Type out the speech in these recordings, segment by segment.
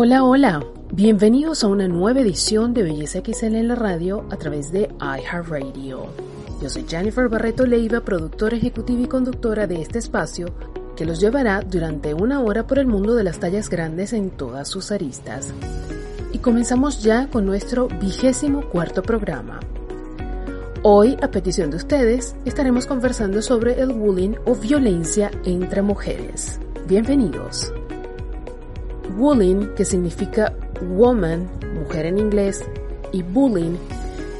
Hola, hola. Bienvenidos a una nueva edición de Belleza XL en la radio a través de iHeartRadio. Yo soy Jennifer Barreto Leiva, productora ejecutiva y conductora de este espacio que los llevará durante una hora por el mundo de las tallas grandes en todas sus aristas. Y comenzamos ya con nuestro vigésimo cuarto programa. Hoy, a petición de ustedes, estaremos conversando sobre el bullying o violencia entre mujeres. Bienvenidos. Bullying, que significa woman, mujer en inglés, y bullying,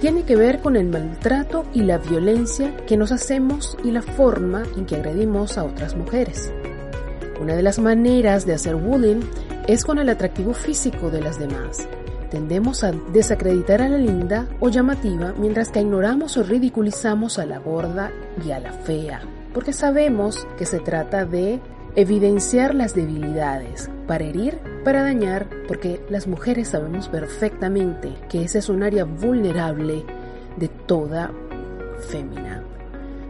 tiene que ver con el maltrato y la violencia que nos hacemos y la forma en que agredimos a otras mujeres. Una de las maneras de hacer bullying es con el atractivo físico de las demás. Tendemos a desacreditar a la linda o llamativa mientras que ignoramos o ridiculizamos a la gorda y a la fea, porque sabemos que se trata de evidenciar las debilidades, para herir, para dañar, porque las mujeres sabemos perfectamente que esa es un área vulnerable de toda fémina.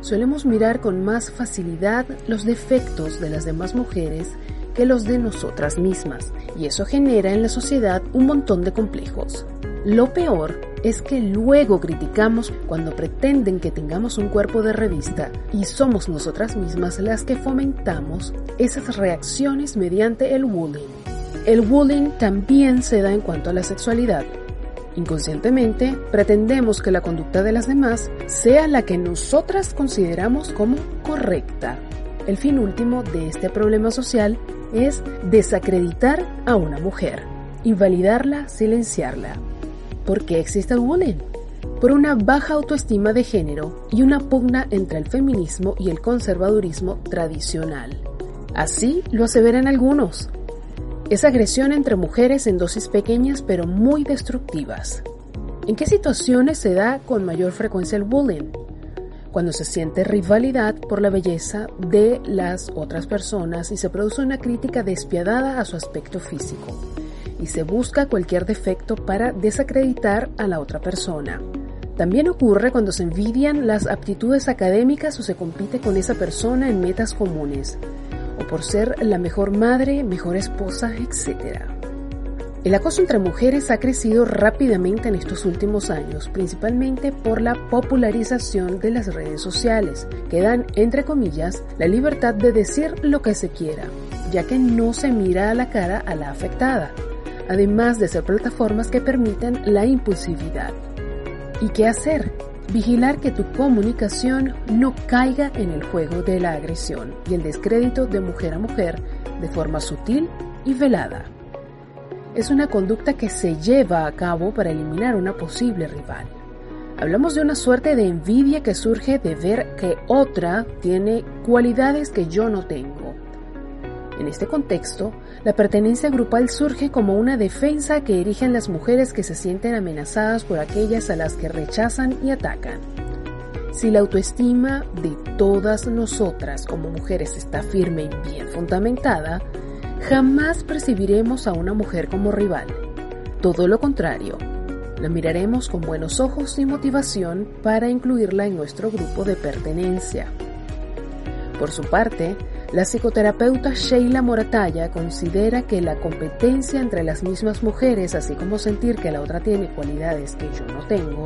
Solemos mirar con más facilidad los defectos de las demás mujeres que los de nosotras mismas, y eso genera en la sociedad un montón de complejos. Lo peor es que luego criticamos cuando pretenden que tengamos un cuerpo de revista y somos nosotras mismas las que fomentamos esas reacciones mediante el bullying. El bullying también se da en cuanto a la sexualidad. Inconscientemente, pretendemos que la conducta de las demás sea la que nosotras consideramos como correcta. El fin último de este problema social es desacreditar a una mujer, invalidarla, silenciarla. ¿Por qué existe el bullying? Por una baja autoestima de género y una pugna entre el feminismo y el conservadurismo tradicional. Así lo aseveran algunos. Es agresión entre mujeres en dosis pequeñas pero muy destructivas. ¿En qué situaciones se da con mayor frecuencia el bullying? Cuando se siente rivalidad por la belleza de las otras personas y se produce una crítica despiadada a su aspecto físico y se busca cualquier defecto para desacreditar a la otra persona. También ocurre cuando se envidian las aptitudes académicas o se compite con esa persona en metas comunes, o por ser la mejor madre, mejor esposa, etc. El acoso entre mujeres ha crecido rápidamente en estos últimos años, principalmente por la popularización de las redes sociales, que dan, entre comillas, la libertad de decir lo que se quiera, ya que no se mira a la cara a la afectada, además de ser plataformas que permiten la impulsividad. ¿Y qué hacer? Vigilar que tu comunicación no caiga en el juego de la agresión y el descrédito de mujer a mujer de forma sutil y velada. Es una conducta que se lleva a cabo para eliminar una posible rival. Hablamos de una suerte de envidia que surge de ver que otra tiene cualidades que yo no tengo en este contexto, la pertenencia grupal surge como una defensa que erigen las mujeres que se sienten amenazadas por aquellas a las que rechazan y atacan. Si la autoestima de todas nosotras como mujeres está firme y bien fundamentada, jamás percibiremos a una mujer como rival. Todo lo contrario, la miraremos con buenos ojos y motivación para incluirla en nuestro grupo de pertenencia. Por su parte, la psicoterapeuta Sheila Morataya considera que la competencia entre las mismas mujeres, así como sentir que la otra tiene cualidades que yo no tengo,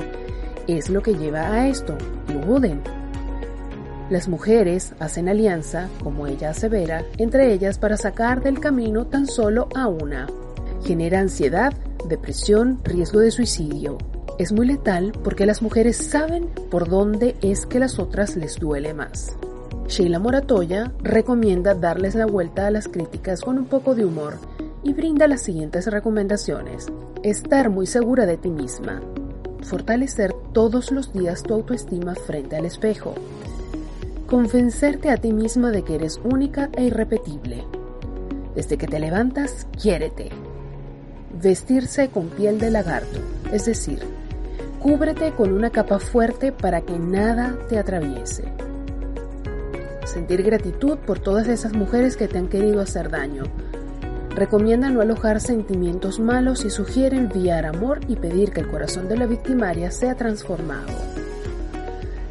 es lo que lleva a esto, y bullying. Las mujeres hacen alianza, como ella asevera, entre ellas para sacar del camino tan solo a una. Genera ansiedad, depresión, riesgo de suicidio. Es muy letal porque las mujeres saben por dónde es que las otras les duele más. Sheila Moratoya recomienda darles la vuelta a las críticas con un poco de humor y brinda las siguientes recomendaciones. Estar muy segura de ti misma. fortalecer todos los días tu autoestima frente al espejo. Convencerte a ti misma de que eres única e irrepetible. Desde que te levantas, quiérete. Vestirse con piel de lagarto, es decir, cúbrete con una capa fuerte para que nada te atraviese. Sentir gratitud por todas esas mujeres que te han querido hacer daño. Recomienda no alojar sentimientos malos y sugiere enviar amor y pedir que el corazón de la victimaria sea transformado.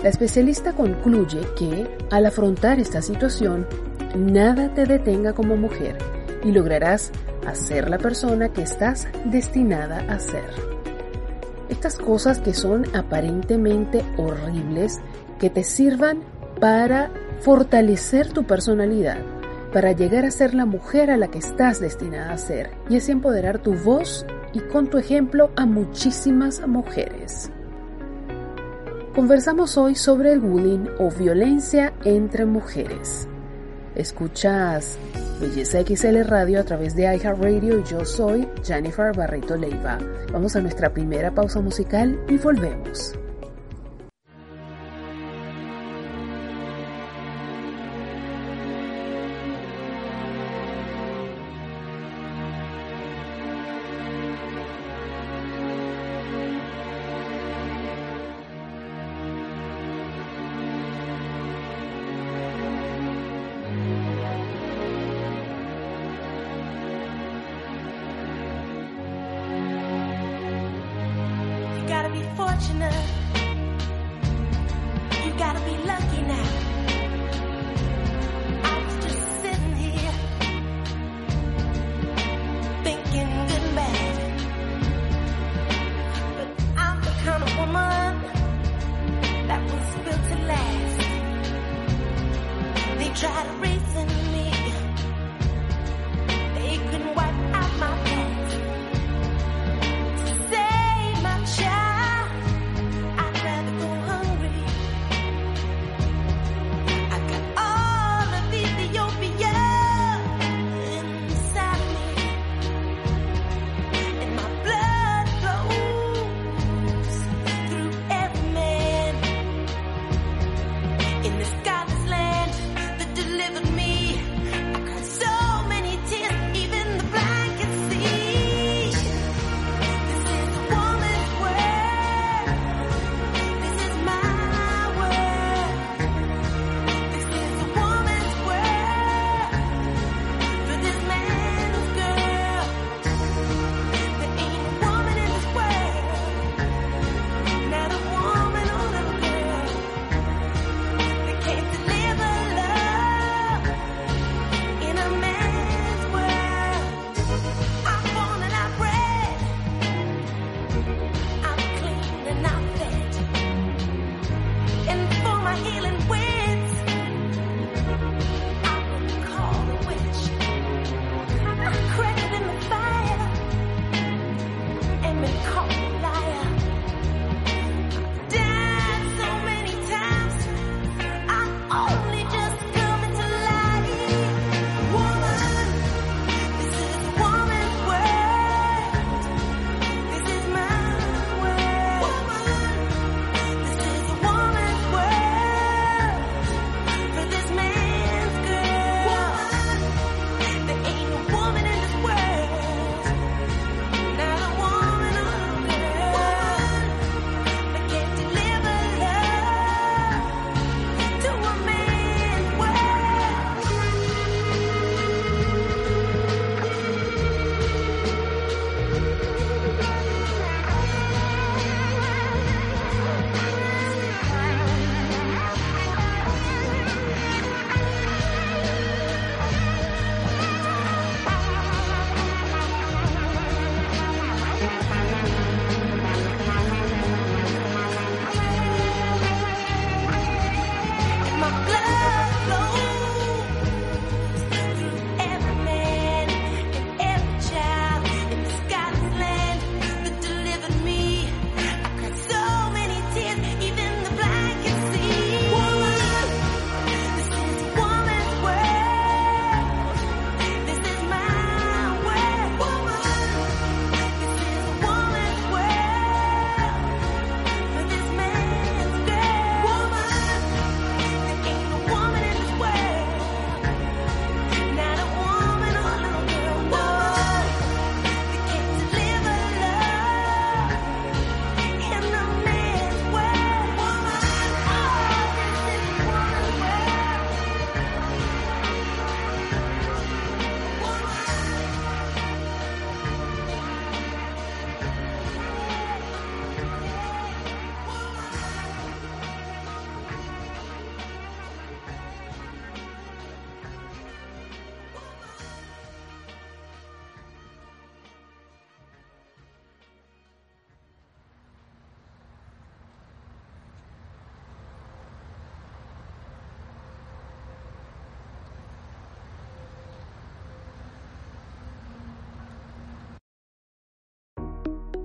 La especialista concluye que, al afrontar esta situación, nada te detenga como mujer y lograrás hacer la persona que estás destinada a ser. Estas cosas que son aparentemente horribles, que te sirvan para fortalecer tu personalidad, para llegar a ser la mujer a la que estás destinada a ser y así empoderar tu voz y con tu ejemplo a muchísimas mujeres. Conversamos hoy sobre el bullying o violencia entre mujeres. Escuchas Belleza XL Radio a través de iHeartRadio y yo soy Jennifer Barreto Leiva. Vamos a nuestra primera pausa musical y volvemos.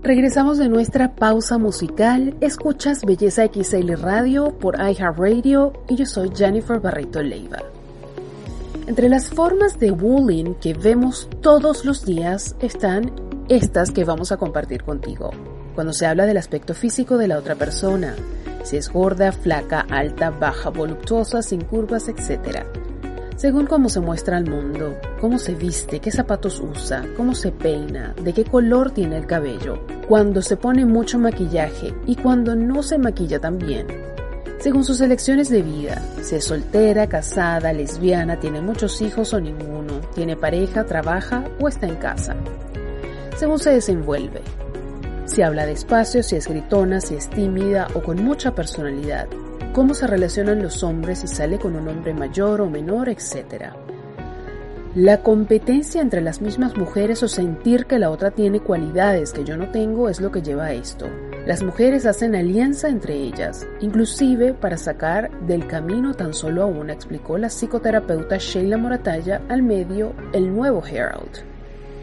Regresamos de nuestra pausa musical. Escuchas Belleza XL Radio por iHeartRadio y yo soy Jennifer Barreto Leiva. Entre las formas de bullying que vemos todos los días están estas que vamos a compartir contigo. Cuando se habla del aspecto físico de la otra persona, si es gorda, flaca, alta, baja, voluptuosa, sin curvas, etc según cómo se muestra al mundo, cómo se viste, qué zapatos usa, cómo se peina, de qué color tiene el cabello, cuando se pone mucho maquillaje y cuando no se maquilla tan bien. Según sus elecciones de vida, si es soltera, casada, lesbiana, tiene muchos hijos o ninguno, tiene pareja, trabaja o está en casa. Según se desenvuelve, si habla despacio, si es gritona, si es tímida o con mucha personalidad, cómo se relacionan los hombres si sale con un hombre mayor o menor, etc. La competencia entre las mismas mujeres o sentir que la otra tiene cualidades que yo no tengo es lo que lleva a esto. Las mujeres hacen alianza entre ellas, inclusive para sacar del camino tan solo a una, explicó la psicoterapeuta Sheila Moratalla al medio El Nuevo Herald.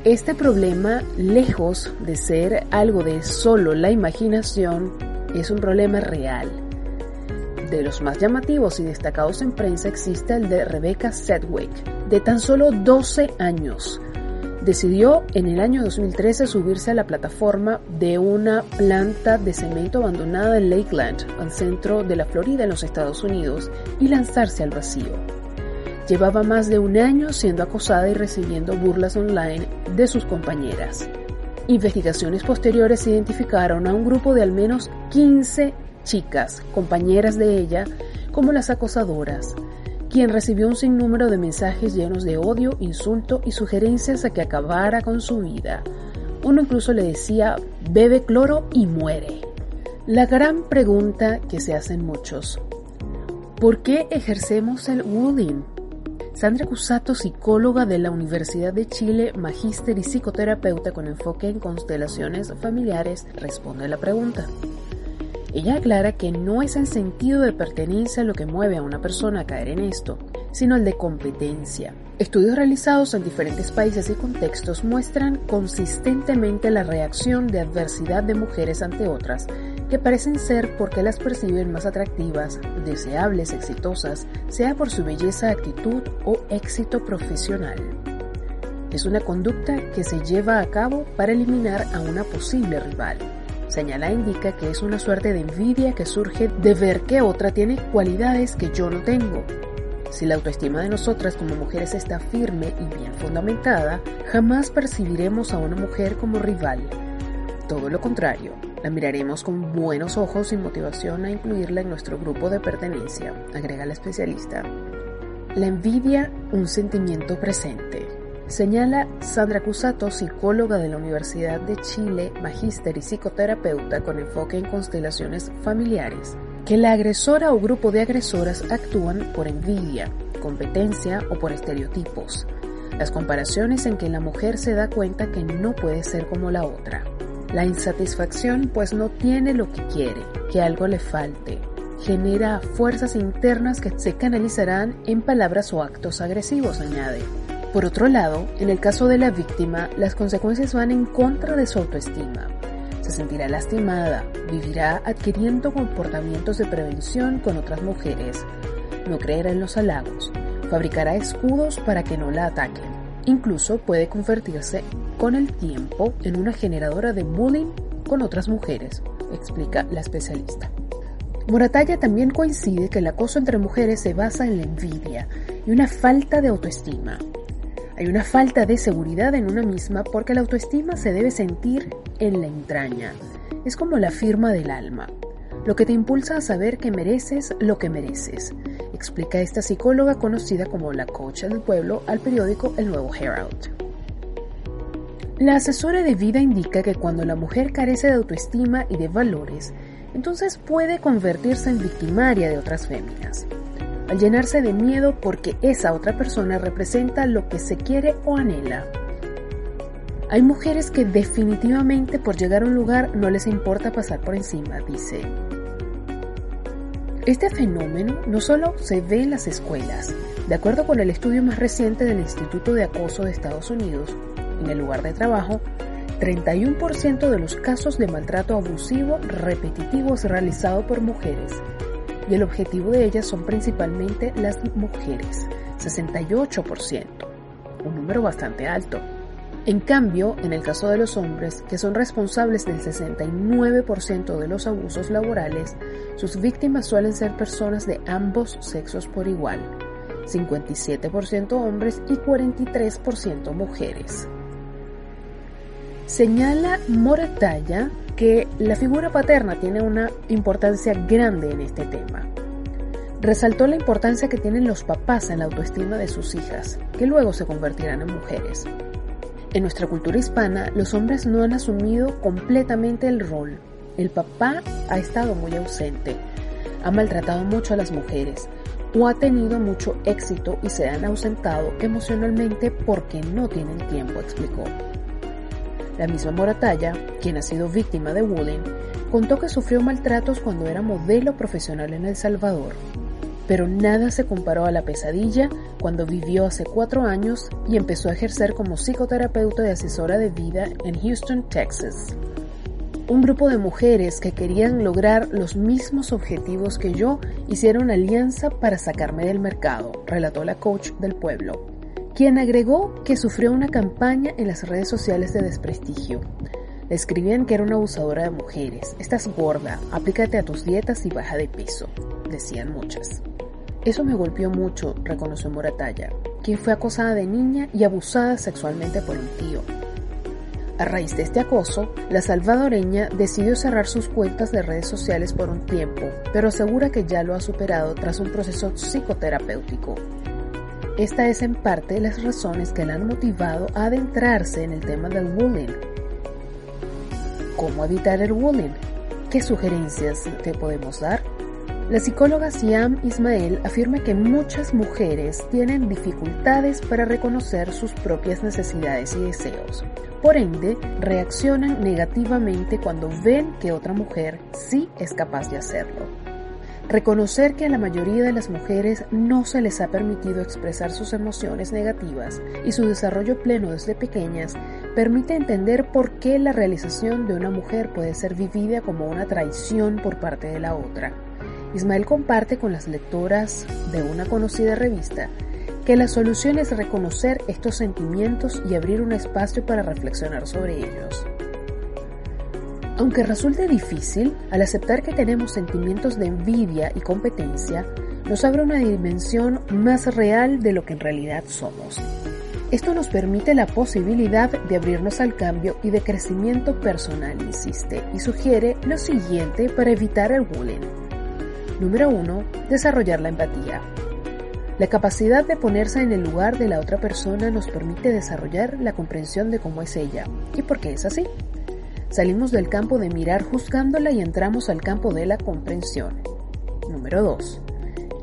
Este problema, lejos de ser algo de solo la imaginación, es un problema real de los más llamativos y destacados en prensa existe el de Rebecca Sedgwick, de tan solo 12 años. Decidió en el año 2013 subirse a la plataforma de una planta de cemento abandonada en Lakeland, al centro de la Florida en los Estados Unidos, y lanzarse al vacío. Llevaba más de un año siendo acosada y recibiendo burlas online de sus compañeras. Investigaciones posteriores identificaron a un grupo de al menos 15 chicas, compañeras de ella, como las acosadoras, quien recibió un sinnúmero de mensajes llenos de odio, insulto y sugerencias a que acabara con su vida. Uno incluso le decía, bebe cloro y muere. La gran pregunta que se hacen muchos, ¿por qué ejercemos el bullying? Sandra Cusato, psicóloga de la Universidad de Chile, magíster y psicoterapeuta con enfoque en constelaciones familiares, responde a la pregunta. Ella aclara que no es el sentido de pertenencia lo que mueve a una persona a caer en esto, sino el de competencia. Estudios realizados en diferentes países y contextos muestran consistentemente la reacción de adversidad de mujeres ante otras, que parecen ser porque las perciben más atractivas, deseables, exitosas, sea por su belleza, actitud o éxito profesional. Es una conducta que se lleva a cabo para eliminar a una posible rival. Señala indica que es una suerte de envidia que surge de ver que otra tiene cualidades que yo no tengo. Si la autoestima de nosotras como mujeres está firme y bien fundamentada, jamás percibiremos a una mujer como rival. Todo lo contrario, la miraremos con buenos ojos y motivación a incluirla en nuestro grupo de pertenencia, agrega la especialista. La envidia, un sentimiento presente. Señala Sandra Cusato, psicóloga de la Universidad de Chile, magíster y psicoterapeuta con enfoque en constelaciones familiares, que la agresora o grupo de agresoras actúan por envidia, competencia o por estereotipos. Las comparaciones en que la mujer se da cuenta que no puede ser como la otra. La insatisfacción pues no tiene lo que quiere, que algo le falte. Genera fuerzas internas que se canalizarán en palabras o actos agresivos, añade. Por otro lado, en el caso de la víctima, las consecuencias van en contra de su autoestima. Se sentirá lastimada, vivirá adquiriendo comportamientos de prevención con otras mujeres, no creerá en los halagos, fabricará escudos para que no la ataquen. Incluso puede convertirse con el tiempo en una generadora de bullying con otras mujeres, explica la especialista. Moratalla también coincide que el acoso entre mujeres se basa en la envidia y una falta de autoestima. Hay una falta de seguridad en una misma porque la autoestima se debe sentir en la entraña. Es como la firma del alma, lo que te impulsa a saber que mereces lo que mereces, explica esta psicóloga conocida como la coach del pueblo al periódico El Nuevo Herald. La asesora de vida indica que cuando la mujer carece de autoestima y de valores, entonces puede convertirse en victimaria de otras féminas al llenarse de miedo porque esa otra persona representa lo que se quiere o anhela. Hay mujeres que definitivamente por llegar a un lugar no les importa pasar por encima, dice. Este fenómeno no solo se ve en las escuelas. De acuerdo con el estudio más reciente del Instituto de Acoso de Estados Unidos, en el lugar de trabajo, 31% de los casos de maltrato abusivo repetitivo es realizado por mujeres y el objetivo de ellas son principalmente las mujeres, 68%, un número bastante alto. En cambio, en el caso de los hombres, que son responsables del 69% de los abusos laborales, sus víctimas suelen ser personas de ambos sexos por igual, 57% hombres y 43% mujeres. Señala Moratalla que la figura paterna tiene una importancia grande en este tema. Resaltó la importancia que tienen los papás en la autoestima de sus hijas, que luego se convertirán en mujeres. En nuestra cultura hispana, los hombres no han asumido completamente el rol. El papá ha estado muy ausente, ha maltratado mucho a las mujeres o ha tenido mucho éxito y se han ausentado emocionalmente porque no tienen tiempo, explicó. La misma Moratalla, quien ha sido víctima de bullying, contó que sufrió maltratos cuando era modelo profesional en El Salvador pero nada se comparó a la pesadilla cuando vivió hace cuatro años y empezó a ejercer como psicoterapeuta y asesora de vida en Houston, Texas. Un grupo de mujeres que querían lograr los mismos objetivos que yo hicieron alianza para sacarme del mercado, relató la coach del pueblo, quien agregó que sufrió una campaña en las redes sociales de desprestigio. Le escribían que era una abusadora de mujeres, estás gorda, aplícate a tus dietas y baja de peso, decían muchas. Eso me golpeó mucho, reconoció Moratalla, quien fue acosada de niña y abusada sexualmente por un tío. A raíz de este acoso, la salvadoreña decidió cerrar sus cuentas de redes sociales por un tiempo, pero asegura que ya lo ha superado tras un proceso psicoterapéutico. Esta es en parte las razones que la han motivado a adentrarse en el tema del bullying. ¿Cómo evitar el bullying? ¿Qué sugerencias te podemos dar? La psicóloga Siam Ismael afirma que muchas mujeres tienen dificultades para reconocer sus propias necesidades y deseos. Por ende, reaccionan negativamente cuando ven que otra mujer sí es capaz de hacerlo. Reconocer que a la mayoría de las mujeres no se les ha permitido expresar sus emociones negativas y su desarrollo pleno desde pequeñas permite entender por qué la realización de una mujer puede ser vivida como una traición por parte de la otra. Ismael comparte con las lectoras de una conocida revista que la solución es reconocer estos sentimientos y abrir un espacio para reflexionar sobre ellos. Aunque resulte difícil, al aceptar que tenemos sentimientos de envidia y competencia, nos abre una dimensión más real de lo que en realidad somos. Esto nos permite la posibilidad de abrirnos al cambio y de crecimiento personal, insiste, y sugiere lo siguiente para evitar el bullying. Número 1. Desarrollar la empatía. La capacidad de ponerse en el lugar de la otra persona nos permite desarrollar la comprensión de cómo es ella y por qué es así. Salimos del campo de mirar juzgándola y entramos al campo de la comprensión. Número 2.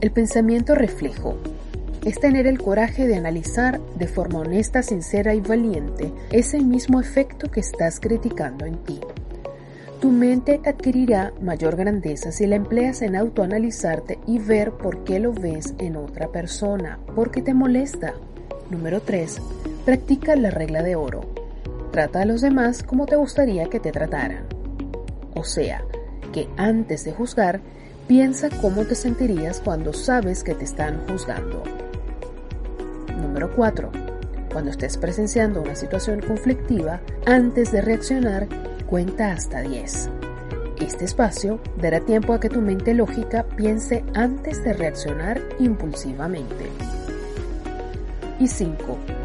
El pensamiento reflejo. Es tener el coraje de analizar de forma honesta, sincera y valiente ese mismo efecto que estás criticando en ti. Tu mente adquirirá mayor grandeza si la empleas en autoanalizarte y ver por qué lo ves en otra persona, por qué te molesta. Número 3. Practica la regla de oro. Trata a los demás como te gustaría que te trataran. O sea, que antes de juzgar, piensa cómo te sentirías cuando sabes que te están juzgando. Número 4. Cuando estés presenciando una situación conflictiva, antes de reaccionar, cuenta hasta 10. Este espacio dará tiempo a que tu mente lógica piense antes de reaccionar impulsivamente. Y 5.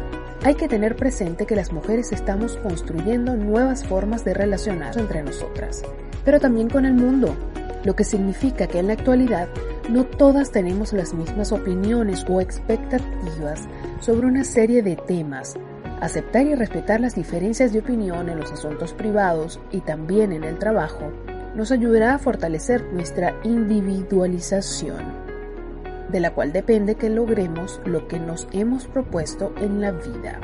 Hay que tener presente que las mujeres estamos construyendo nuevas formas de relacionar entre nosotras, pero también con el mundo, lo que significa que en la actualidad no todas tenemos las mismas opiniones o expectativas sobre una serie de temas. Aceptar y respetar las diferencias de opinión en los asuntos privados y también en el trabajo nos ayudará a fortalecer nuestra individualización, de la cual depende que logremos lo que nos hemos propuesto en la vida.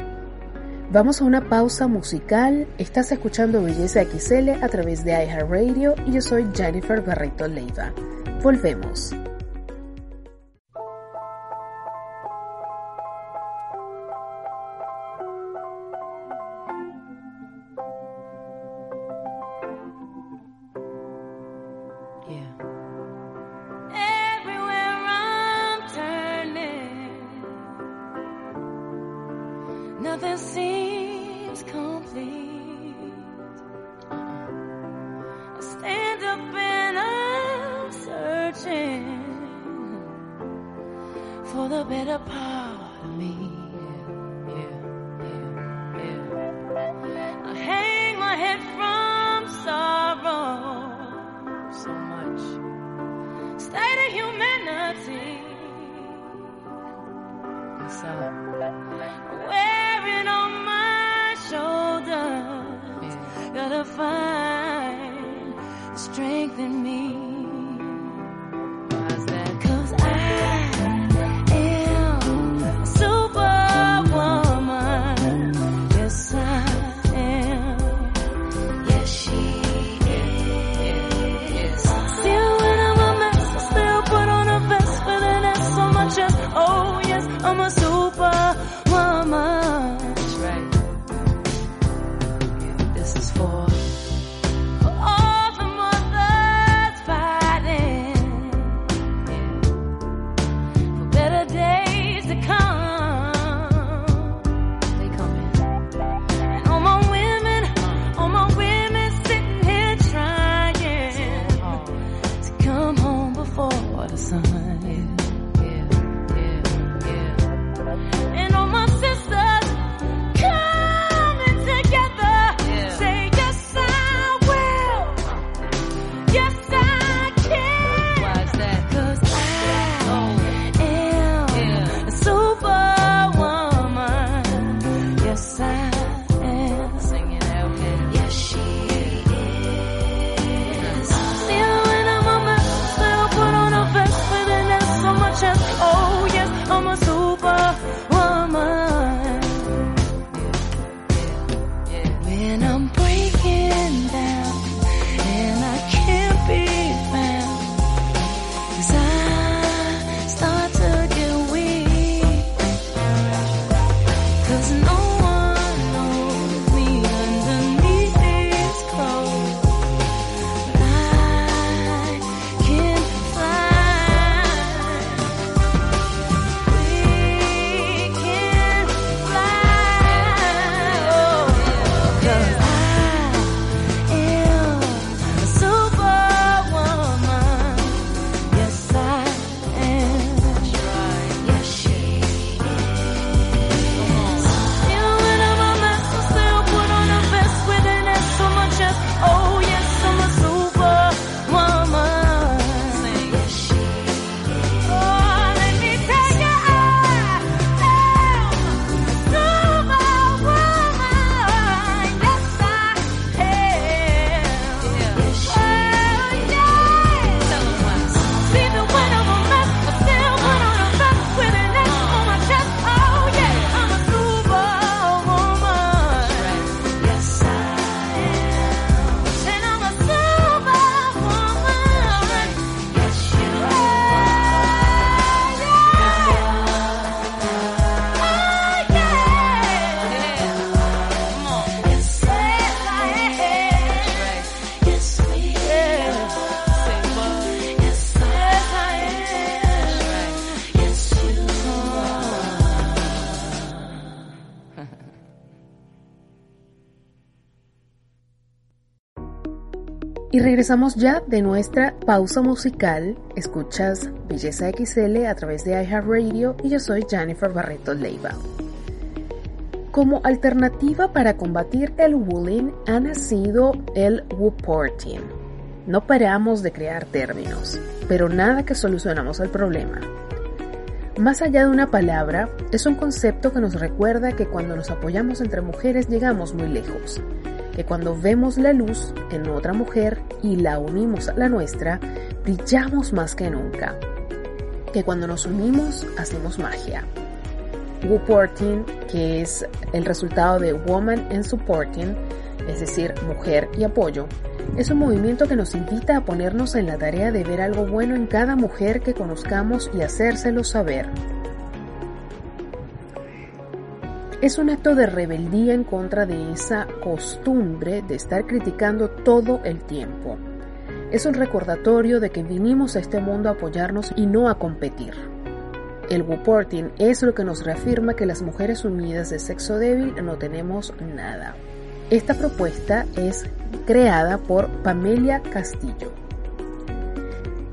Vamos a una pausa musical. Estás escuchando Belleza XL a través de iHeartRadio y yo soy Jennifer Barreto Leiva. Volvemos. apart me. regresamos ya de nuestra pausa musical. Escuchas Belleza XL a través de iHeartRadio y yo soy Jennifer Barreto Leiva. Como alternativa para combatir el bullying ha nacido el Wooporting. No paramos de crear términos, pero nada que solucionamos el problema. Más allá de una palabra, es un concepto que nos recuerda que cuando nos apoyamos entre mujeres llegamos muy lejos que cuando vemos la luz en otra mujer y la unimos a la nuestra, brillamos más que nunca. Que cuando nos unimos, hacemos magia. Woporting, que es el resultado de Woman and Supporting, es decir, mujer y apoyo, es un movimiento que nos invita a ponernos en la tarea de ver algo bueno en cada mujer que conozcamos y hacérselo saber. es un acto de rebeldía en contra de esa costumbre de estar criticando todo el tiempo. Es un recordatorio de que vinimos a este mundo a apoyarnos y no a competir. El Woporting es lo que nos reafirma que las mujeres unidas de sexo débil no tenemos nada. Esta propuesta es creada por Pamelia Castillo.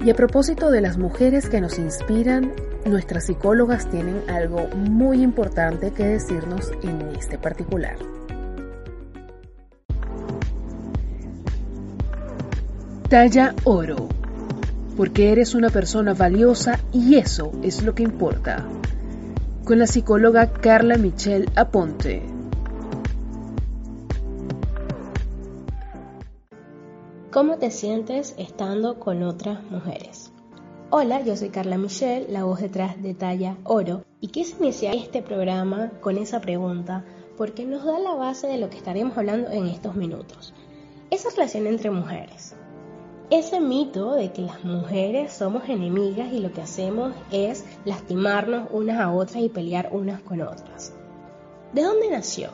Y a propósito de las mujeres que nos inspiran, nuestras psicólogas tienen algo muy importante que decirnos en este particular. Talla oro, porque eres una persona valiosa y eso es lo que importa. Con la psicóloga Carla Michelle Aponte. ¿Cómo te sientes estando con otras mujeres? Hola, yo soy Carla Michelle, la voz detrás de Talla Oro, y quise iniciar este programa con esa pregunta porque nos da la base de lo que estaremos hablando en estos minutos. Esa relación entre mujeres ese mito de que las mujeres somos enemigas y lo que hacemos es lastimarnos unas a otras y pelear unas con otras. ¿De dónde nació?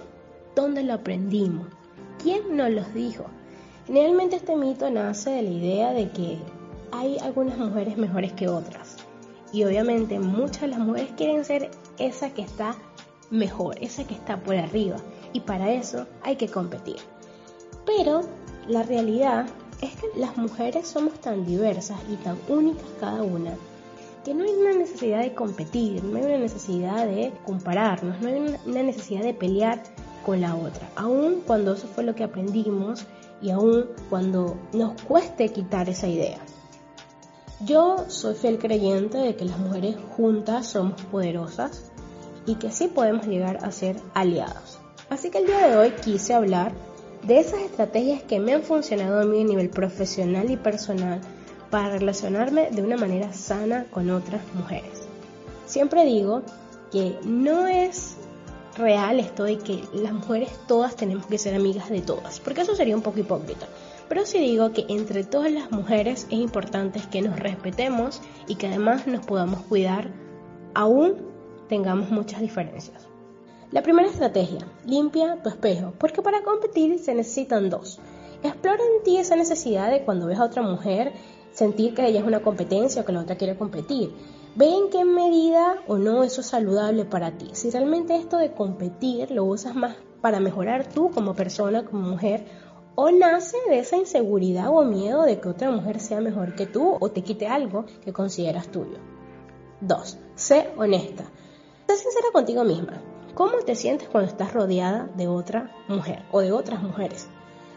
¿Dónde lo aprendimos? ¿Quién nos lo dijo? Generalmente este mito nace de la idea de que hay algunas mujeres mejores que otras. Y obviamente muchas de las mujeres quieren ser esa que está mejor, esa que está por arriba. Y para eso hay que competir. Pero la realidad es que las mujeres somos tan diversas y tan únicas cada una que no hay una necesidad de competir, no hay una necesidad de compararnos, no hay una necesidad de pelear con la otra, aun cuando eso fue lo que aprendimos y aun cuando nos cueste quitar esa idea. Yo soy fiel creyente de que las mujeres juntas somos poderosas y que sí podemos llegar a ser aliados. Así que el día de hoy quise hablar de esas estrategias que me han funcionado a mí a nivel profesional y personal para relacionarme de una manera sana con otras mujeres. Siempre digo que no es real esto de que las mujeres todas tenemos que ser amigas de todas, porque eso sería un poco hipócrita. Pero sí digo que entre todas las mujeres es importante que nos respetemos y que además nos podamos cuidar aún tengamos muchas diferencias. La primera estrategia, limpia tu espejo, porque para competir se necesitan dos. Explora en ti esa necesidad de cuando ves a otra mujer sentir que ella es una competencia o que la otra quiere competir. Ve en qué medida o no eso es saludable para ti. Si realmente esto de competir lo usas más para mejorar tú como persona, como mujer, o nace de esa inseguridad o miedo de que otra mujer sea mejor que tú o te quite algo que consideras tuyo. 2. Sé honesta. Sé sincera contigo misma. ¿Cómo te sientes cuando estás rodeada de otra mujer o de otras mujeres?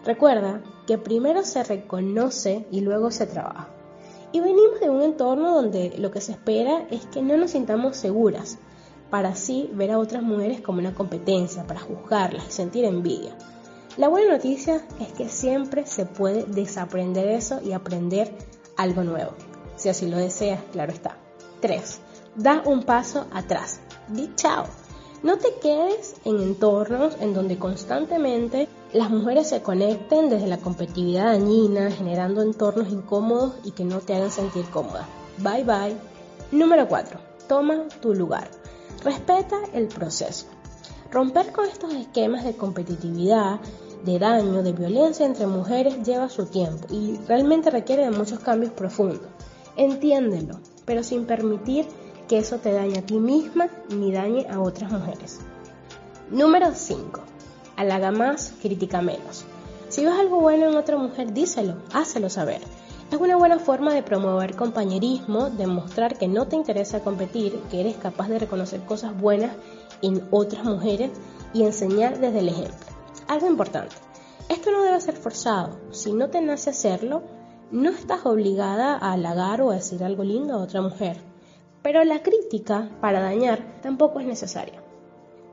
Recuerda que primero se reconoce y luego se trabaja. Y venimos de un entorno donde lo que se espera es que no nos sintamos seguras, para así ver a otras mujeres como una competencia, para juzgarlas y sentir envidia. La buena noticia es que siempre se puede desaprender eso y aprender algo nuevo, si así lo deseas, claro está. 3. Da un paso atrás. Di chao. No te quedes en entornos en donde constantemente las mujeres se conecten desde la competitividad dañina, generando entornos incómodos y que no te hagan sentir cómoda. Bye bye. Número 4. Toma tu lugar. Respeta el proceso. Romper con estos esquemas de competitividad, de daño, de violencia entre mujeres lleva su tiempo y realmente requiere de muchos cambios profundos. Entiéndelo, pero sin permitir que eso te dañe a ti misma ni dañe a otras mujeres. Número 5. Halaga más, critica menos. Si ves algo bueno en otra mujer, díselo, hácelo saber. Es una buena forma de promover compañerismo, demostrar que no te interesa competir, que eres capaz de reconocer cosas buenas en otras mujeres y enseñar desde el ejemplo. Algo importante, esto no debe ser forzado. Si no te nace hacerlo, no estás obligada a halagar o a decir algo lindo a otra mujer. Pero la crítica para dañar tampoco es necesaria.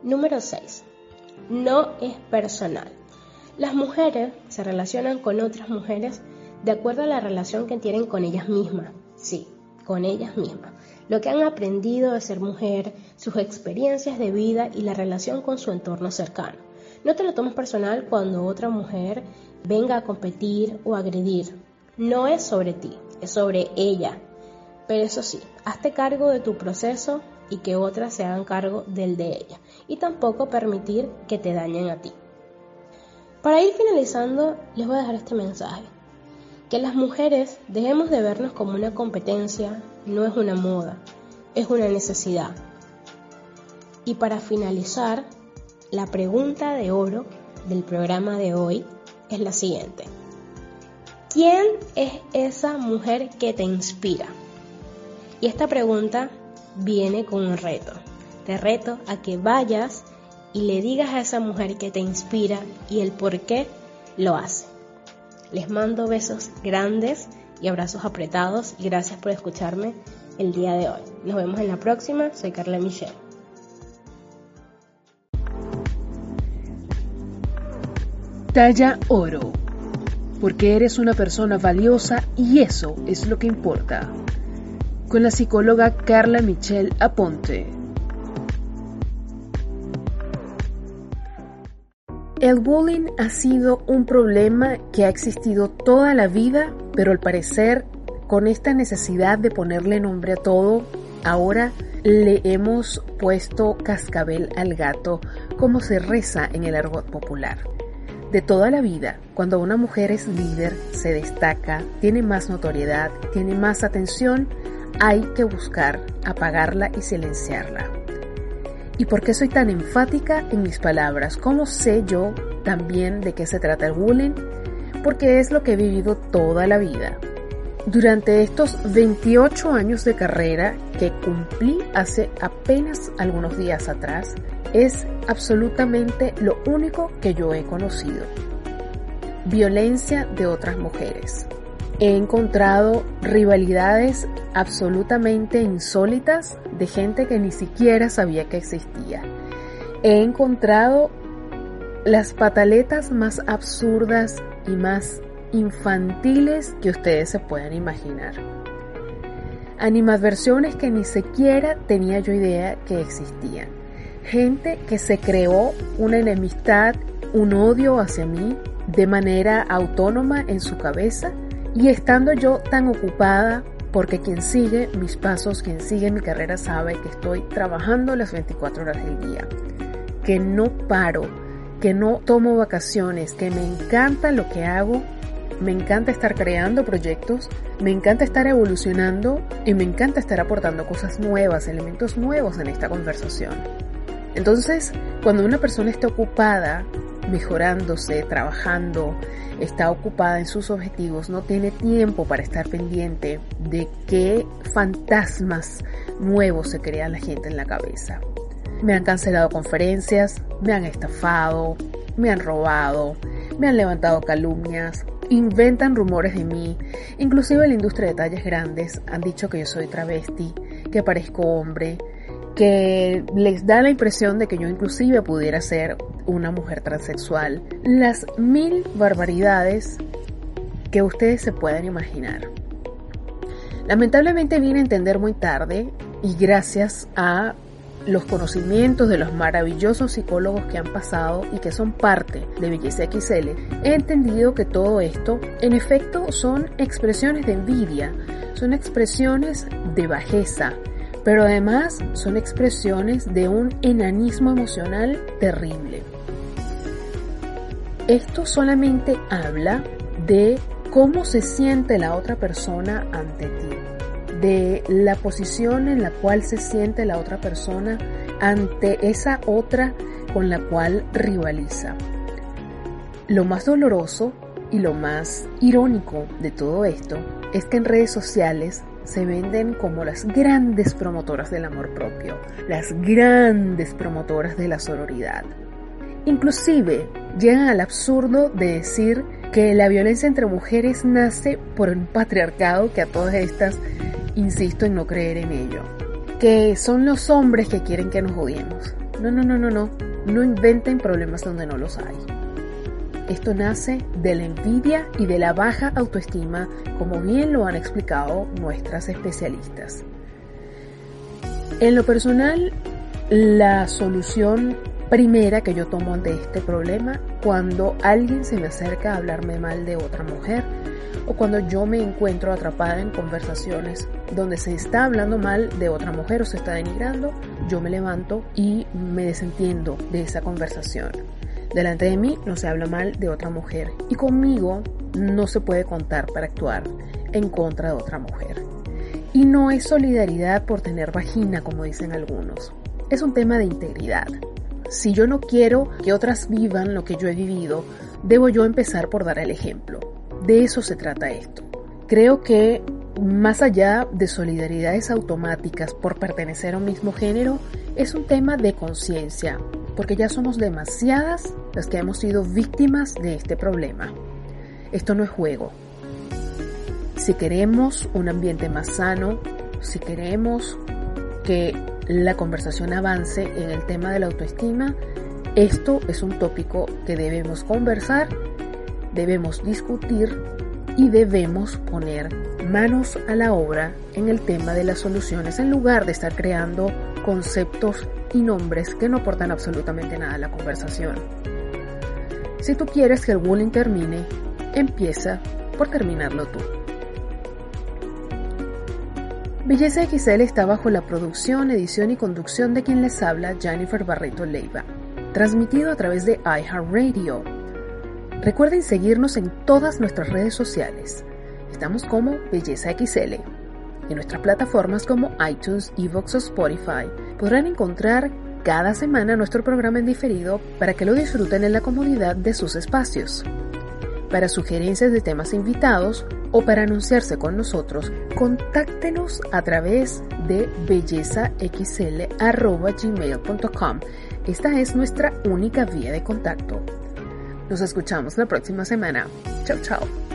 Número 6. No es personal. Las mujeres se relacionan con otras mujeres de acuerdo a la relación que tienen con ellas mismas. Sí, con ellas mismas. Lo que han aprendido de ser mujer, sus experiencias de vida y la relación con su entorno cercano. No te lo tomes personal cuando otra mujer venga a competir o agredir. No es sobre ti, es sobre ella, pero eso sí, hazte cargo de tu proceso y que otras se hagan cargo del de ella. Y tampoco permitir que te dañen a ti. Para ir finalizando, les voy a dejar este mensaje. Que las mujeres dejemos de vernos como una competencia no es una moda, es una necesidad. Y para finalizar, la pregunta de oro del programa de hoy es la siguiente. ¿Quién es esa mujer que te inspira? Y esta pregunta viene con un reto. Te reto a que vayas y le digas a esa mujer que te inspira y el por qué lo hace. Les mando besos grandes y abrazos apretados y gracias por escucharme el día de hoy. Nos vemos en la próxima. Soy Carla Michelle. Talla oro. Porque eres una persona valiosa y eso es lo que importa. Con la psicóloga Carla Michelle Aponte. El bullying ha sido un problema que ha existido toda la vida, pero al parecer con esta necesidad de ponerle nombre a todo, ahora le hemos puesto cascabel al gato, como se reza en el argot popular. De toda la vida, cuando una mujer es líder, se destaca, tiene más notoriedad, tiene más atención, hay que buscar apagarla y silenciarla. ¿Y por qué soy tan enfática en mis palabras? ¿Cómo sé yo también de qué se trata el bullying? Porque es lo que he vivido toda la vida. Durante estos 28 años de carrera que cumplí hace apenas algunos días atrás, es absolutamente lo único que yo he conocido. Violencia de otras mujeres. He encontrado rivalidades absolutamente insólitas de gente que ni siquiera sabía que existía. He encontrado las pataletas más absurdas y más infantiles que ustedes se puedan imaginar. Animadversiones que ni siquiera tenía yo idea que existían. Gente que se creó una enemistad, un odio hacia mí de manera autónoma en su cabeza y estando yo tan ocupada, porque quien sigue mis pasos, quien sigue mi carrera sabe que estoy trabajando las 24 horas del día, que no paro, que no tomo vacaciones, que me encanta lo que hago, me encanta estar creando proyectos, me encanta estar evolucionando y me encanta estar aportando cosas nuevas, elementos nuevos en esta conversación. Entonces, cuando una persona está ocupada mejorándose, trabajando, está ocupada en sus objetivos, no tiene tiempo para estar pendiente de qué fantasmas nuevos se crea la gente en la cabeza. Me han cancelado conferencias, me han estafado, me han robado, me han levantado calumnias, inventan rumores de mí, inclusive la industria de tallas grandes han dicho que yo soy travesti, que parezco hombre, que les da la impresión de que yo inclusive pudiera ser una mujer transexual. Las mil barbaridades que ustedes se pueden imaginar. Lamentablemente vine a entender muy tarde y gracias a los conocimientos de los maravillosos psicólogos que han pasado y que son parte de Belleza XL, he entendido que todo esto en efecto son expresiones de envidia, son expresiones de bajeza, pero además son expresiones de un enanismo emocional terrible. Esto solamente habla de cómo se siente la otra persona ante ti, de la posición en la cual se siente la otra persona ante esa otra con la cual rivaliza. Lo más doloroso y lo más irónico de todo esto es que en redes sociales se venden como las grandes promotoras del amor propio, las grandes promotoras de la sororidad. Inclusive llegan al absurdo de decir que la violencia entre mujeres nace por un patriarcado que a todas estas insisto en no creer en ello. Que son los hombres que quieren que nos odiemos. No, no, no, no, no. No inventen problemas donde no los hay. Esto nace de la envidia y de la baja autoestima, como bien lo han explicado nuestras especialistas. En lo personal, la solución primera que yo tomo ante este problema, cuando alguien se me acerca a hablarme mal de otra mujer, o cuando yo me encuentro atrapada en conversaciones donde se está hablando mal de otra mujer o se está denigrando, yo me levanto y me desentiendo de esa conversación Delante de mí no se habla mal de otra mujer y conmigo no se puede contar para actuar en contra de otra mujer. Y no es solidaridad por tener vagina, como dicen algunos. Es un tema de integridad. Si yo no quiero que otras vivan lo que yo he vivido, debo yo empezar por dar el ejemplo. De eso se trata esto. Creo que más allá de solidaridades automáticas por pertenecer a un mismo género, es un tema de conciencia, porque ya somos demasiadas las que hemos sido víctimas de este problema. Esto no es juego. Si queremos un ambiente más sano, si queremos que la conversación avance en el tema de la autoestima, esto es un tópico que debemos conversar, debemos discutir y debemos poner manos a la obra en el tema de las soluciones en lugar de estar creando conceptos y nombres que no aportan absolutamente nada a la conversación. Si tú quieres que el bullying termine, empieza por terminarlo tú. Belleza XL está bajo la producción, edición y conducción de quien les habla, Jennifer Barreto Leiva, transmitido a través de iHeartRadio. Recuerden seguirnos en todas nuestras redes sociales. Estamos como Belleza XL. En nuestras plataformas como iTunes, Evox o Spotify podrán encontrar cada semana nuestro programa en diferido para que lo disfruten en la comodidad de sus espacios. Para sugerencias de temas invitados o para anunciarse con nosotros, contáctenos a través de bellezaxl.gmail.com. Esta es nuestra única vía de contacto. Nos escuchamos la próxima semana. Chao, chao.